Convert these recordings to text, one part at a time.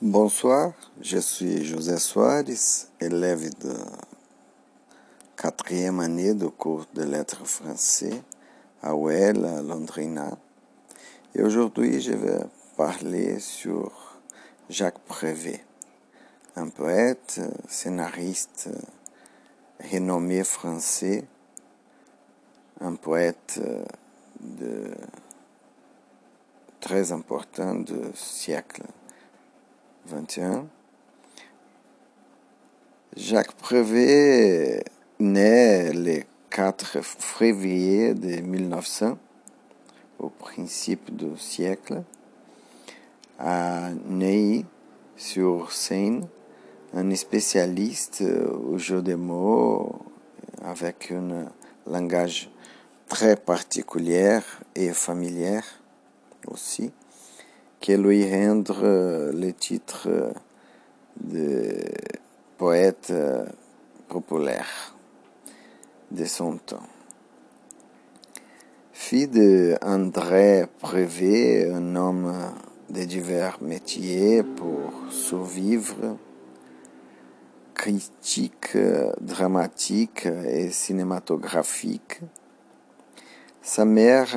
Bonsoir, je suis José Soares, élève de quatrième année de cours de lettres français à OEL, à Londrina. Et aujourd'hui, je vais parler sur Jacques Prévet, un poète, scénariste renommé français, un poète de très important du siècle 21. Jacques Prévet naît le 4 février de 1900, au principe du siècle, à Neuilly, sur Seine, un spécialiste au jeu des mots avec un langage très particulier et familier aussi lui rendre le titre de poète populaire de son temps. Fils de André Prévet, un homme de divers métiers pour survivre, critique, dramatique et cinématographique. Sa mère,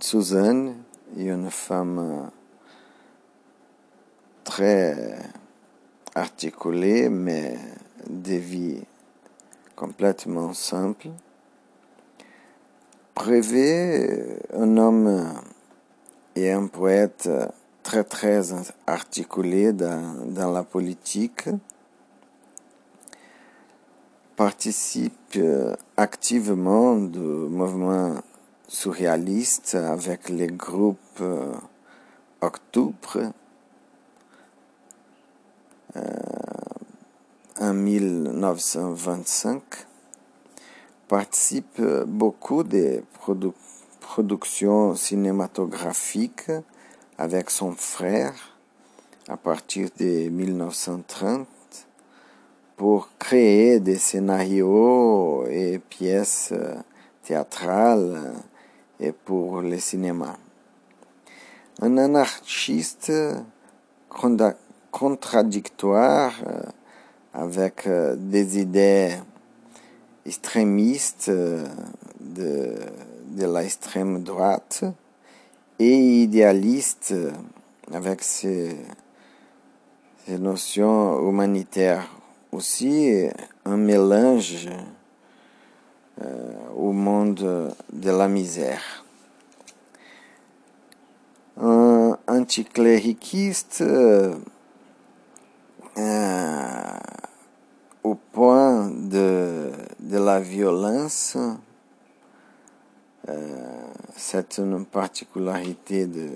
Suzanne, une femme très articulée, mais de vie complètement simple. Prévet, un homme et un poète très très articulé dans, dans la politique, participe activement du mouvement surréaliste avec le groupe Octobre en 1925 participe beaucoup de produ productions cinématographiques avec son frère à partir de 1930 pour créer des scénarios et pièces théâtrales et pour le cinéma. Un anarchiste contradictoire avec des idées extrémistes de, de l'extrême droite et idéaliste avec ses, ses notions humanitaires aussi un mélange au monde de la misère. Un anticlériciste au point de, de la violence, c'est une particularité de,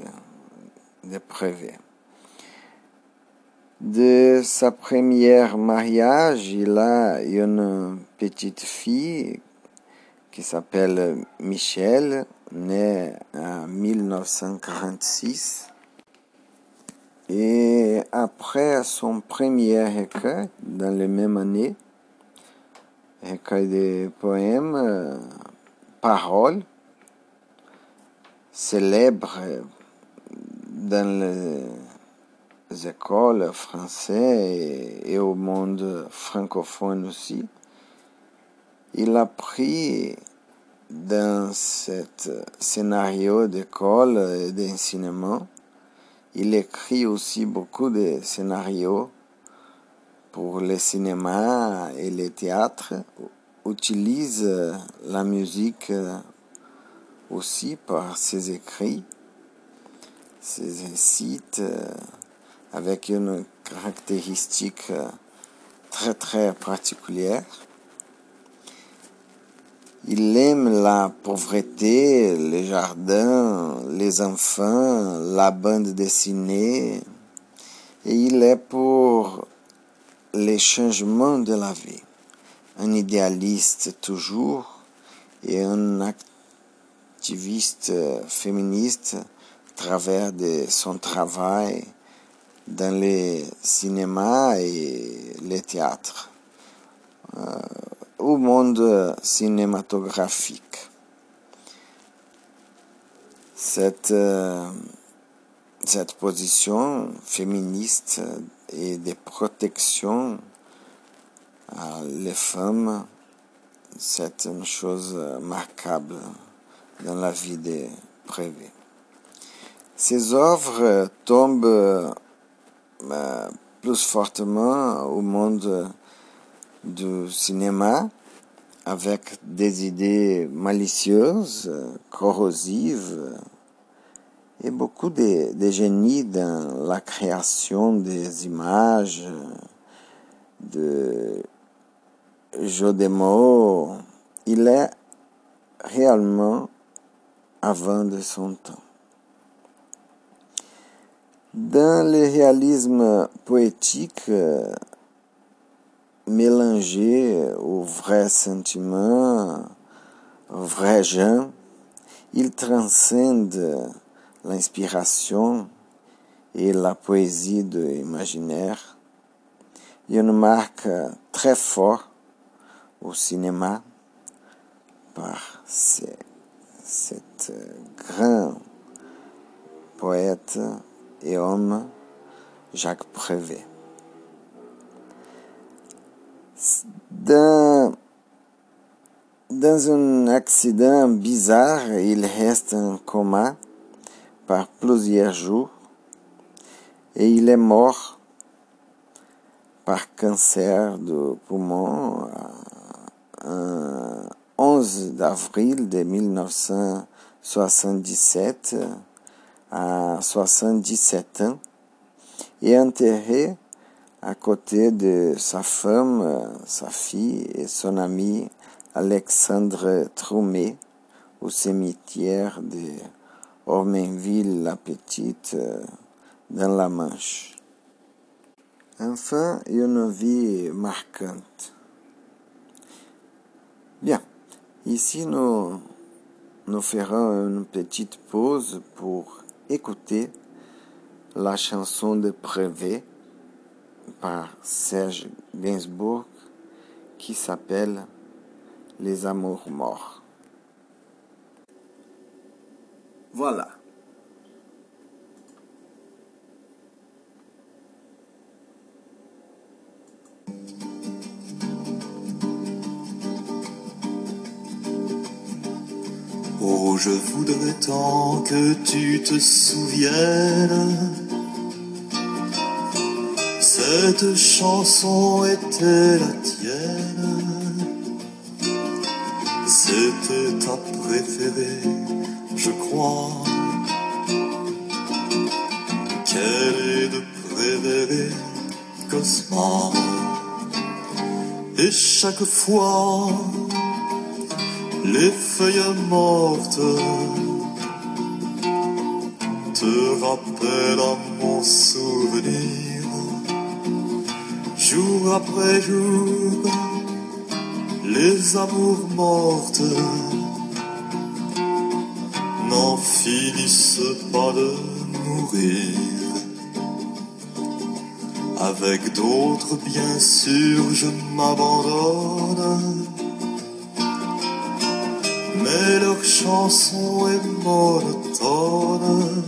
de. De sa première mariage, il a une petite fille qui s'appelle Michel, née en 1946. Et après son premier recueil, dans la même année, recueil de poèmes, Paroles, célèbre dans les écoles françaises et, au monde francophone aussi. Il a pris dans ce scénario d'école et d'enseignement, il écrit aussi beaucoup de scénarios pour le cinéma et le théâtre, utilise la musique aussi par ses écrits, ses sites avec une caractéristique très très particulière. Il aime la pauvreté, les jardins, les enfants, la bande dessinée, et il est pour les changements de la vie. Un idéaliste toujours et un activiste féministe à travers de son travail dans le cinéma et le théâtre. Au monde cinématographique. Cette cette position féministe et de protection à les femmes, c'est une chose marquable dans la vie de Prévé. Ces œuvres tombent euh, plus fortement au monde du cinéma avec des idées malicieuses, corrosives et beaucoup de, de génie dans la création des images, de jeux de mots. Il est réellement avant de son temps. Dans le réalisme poétique, mélanger au vrai sentiment, au vrai gens, il transcende l'inspiration et la poésie de l'imaginaire. Une marque très forte au cinéma par cet grand poète et homme Jacques Prévet. Dans, un accident bizarre, il reste en coma par plusieurs jours et il est mort par cancer de poumon le 11 avril de 1977 à 77 ans et enterré à côté de sa femme, sa fille et son ami Alexandre Troumet au cimetière de Ormenville la Petite dans la Manche. Enfin, une vie marquante. Bien, ici nous, nous ferons une petite pause pour écouter la chanson de Prévet Serge Gainsbourg qui s'appelle Les amours morts. Voilà. Oh, je voudrais tant que tu te souviennes cette chanson était la tienne, c'était ta préférée, je crois. Quelle est de préférée, Cosma? Et chaque fois, les feuilles mortes te rappellent à mon souvenir jour après jour, les amours mortes n'en finissent pas de mourir. Avec d'autres, bien sûr, je m'abandonne. Mais leur chanson est monotone.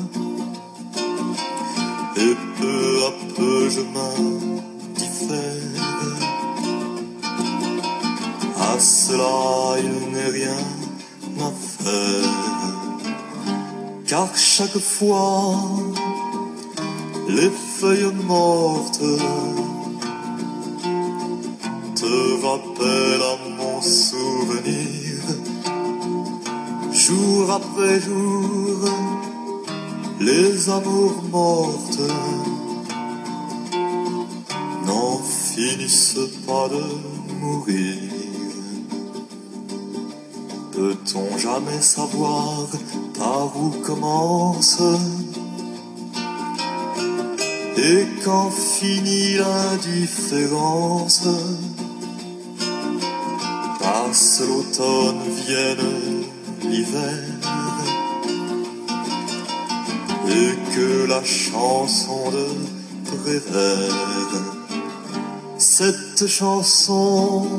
Et peu à peu je m'abandonne cela, il n'est rien à faire. Car chaque fois, les feuilles mortes te rappellent à mon souvenir. Jour après jour, les amours mortes finissent pas de mourir. Peut-on jamais savoir par où commence et quand finit l'indifférence? Passe l'automne, vienne l'hiver et que la chanson de Prévert cette chanson,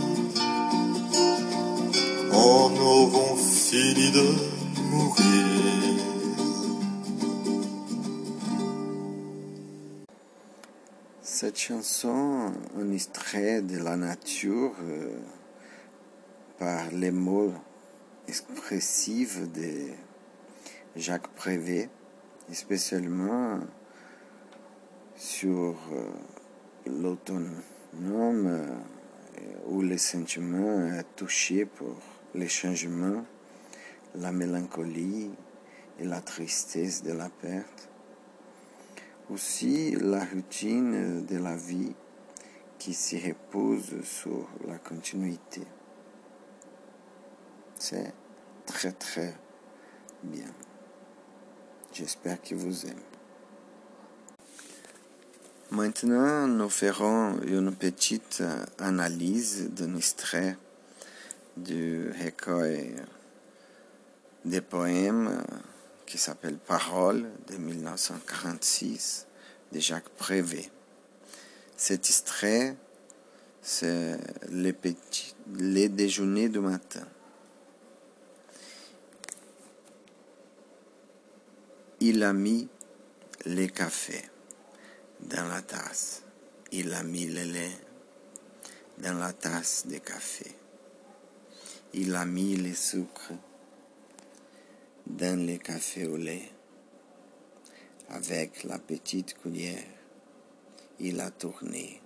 fini de mourir. Cette chanson, un extrait de la nature euh, par les mots expressifs de Jacques Prévet, spécialement sur euh, l'autonome euh, où les sentiments touchés pour les changements, la mélancolie et la tristesse de la perte. Aussi la routine de la vie qui se repose sur la continuité. C'est très très bien. J'espère que vous aimez. Maintenant, nous ferons une petite analyse d'un extrait du recueil des poèmes qui s'appelle Paroles de 1946 de Jacques Prévet. Cet extrait, c'est les, les déjeuners du matin. Il a mis les cafés dans la tasse. Il a mis le lait dans la tasse de café. Il a mis le sucre dans le café au lait. Avec la petite cuillère, il a tourné.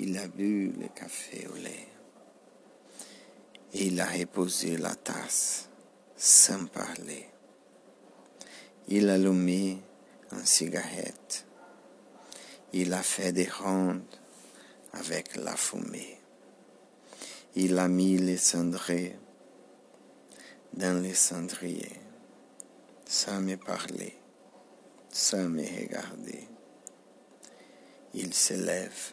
Il a bu le café au lait. Et il a reposé la tasse sans parler. Il a allumé une cigarette. Il a fait des rondes avec la fumée. Il a mis les cendriers dans les cendriers, sans me parler, sans me regarder. Il se lève.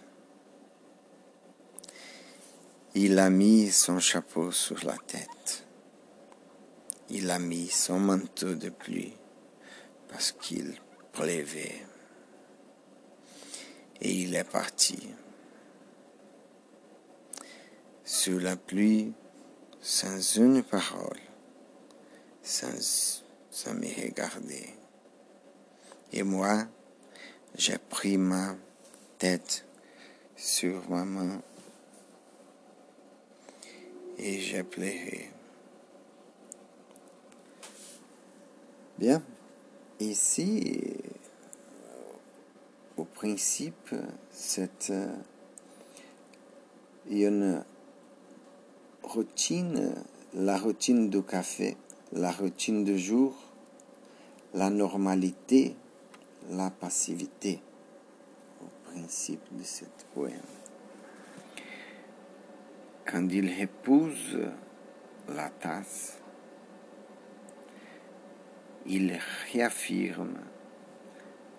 Il a mis son chapeau sur la tête. Il a mis son manteau de pluie parce qu'il pleuvait. Et il est parti. La pluie, sans une parole, sans, sans me regarder. Et moi, j'ai pris ma tête sur ma main et j'ai pleuré. Bien. Ici, au principe, c'est une routine, la routine du café, la routine du jour, la normalité, la passivité, au principe de cette poème. Quand il épouse la tasse, il réaffirme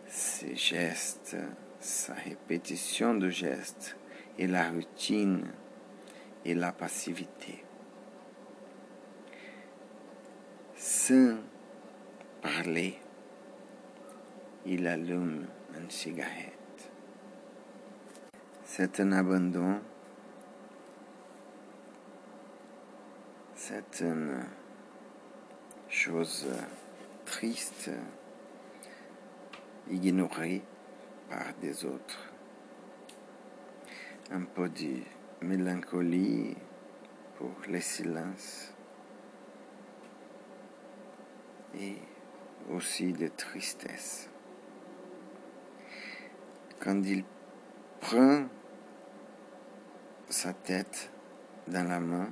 ses gestes, sa répétition de gestes et la routine et la passivité. Sans parler, il allume une cigarette. C'est un abandon, c'est une chose triste, ignorée par des autres. Un peu de mélancolie pour le silence et aussi de tristesse. Quand il prend sa tête dans la main,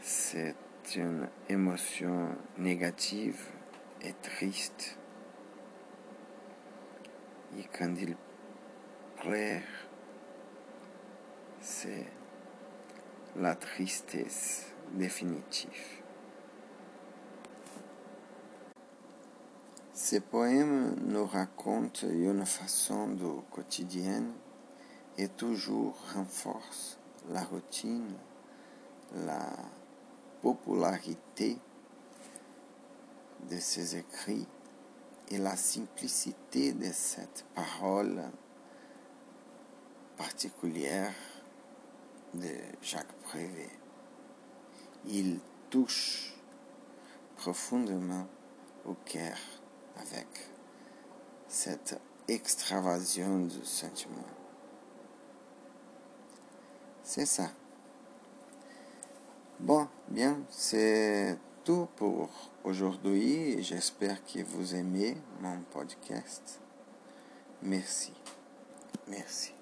c'est une émotion négative et triste. Et quand il pleure, c'est la tristesse définitive. Ces poèmes nous racontent une façon du quotidien et toujours renforcent la routine, la popularité de ses écrits et la simplicité de cette parole particulière de Jacques Prévé. Il touche profondément au cœur avec cette extravasion du sentiment. C'est ça. Bon, bien, c'est tout pour aujourd'hui. J'espère que vous aimez mon podcast. Merci. Merci.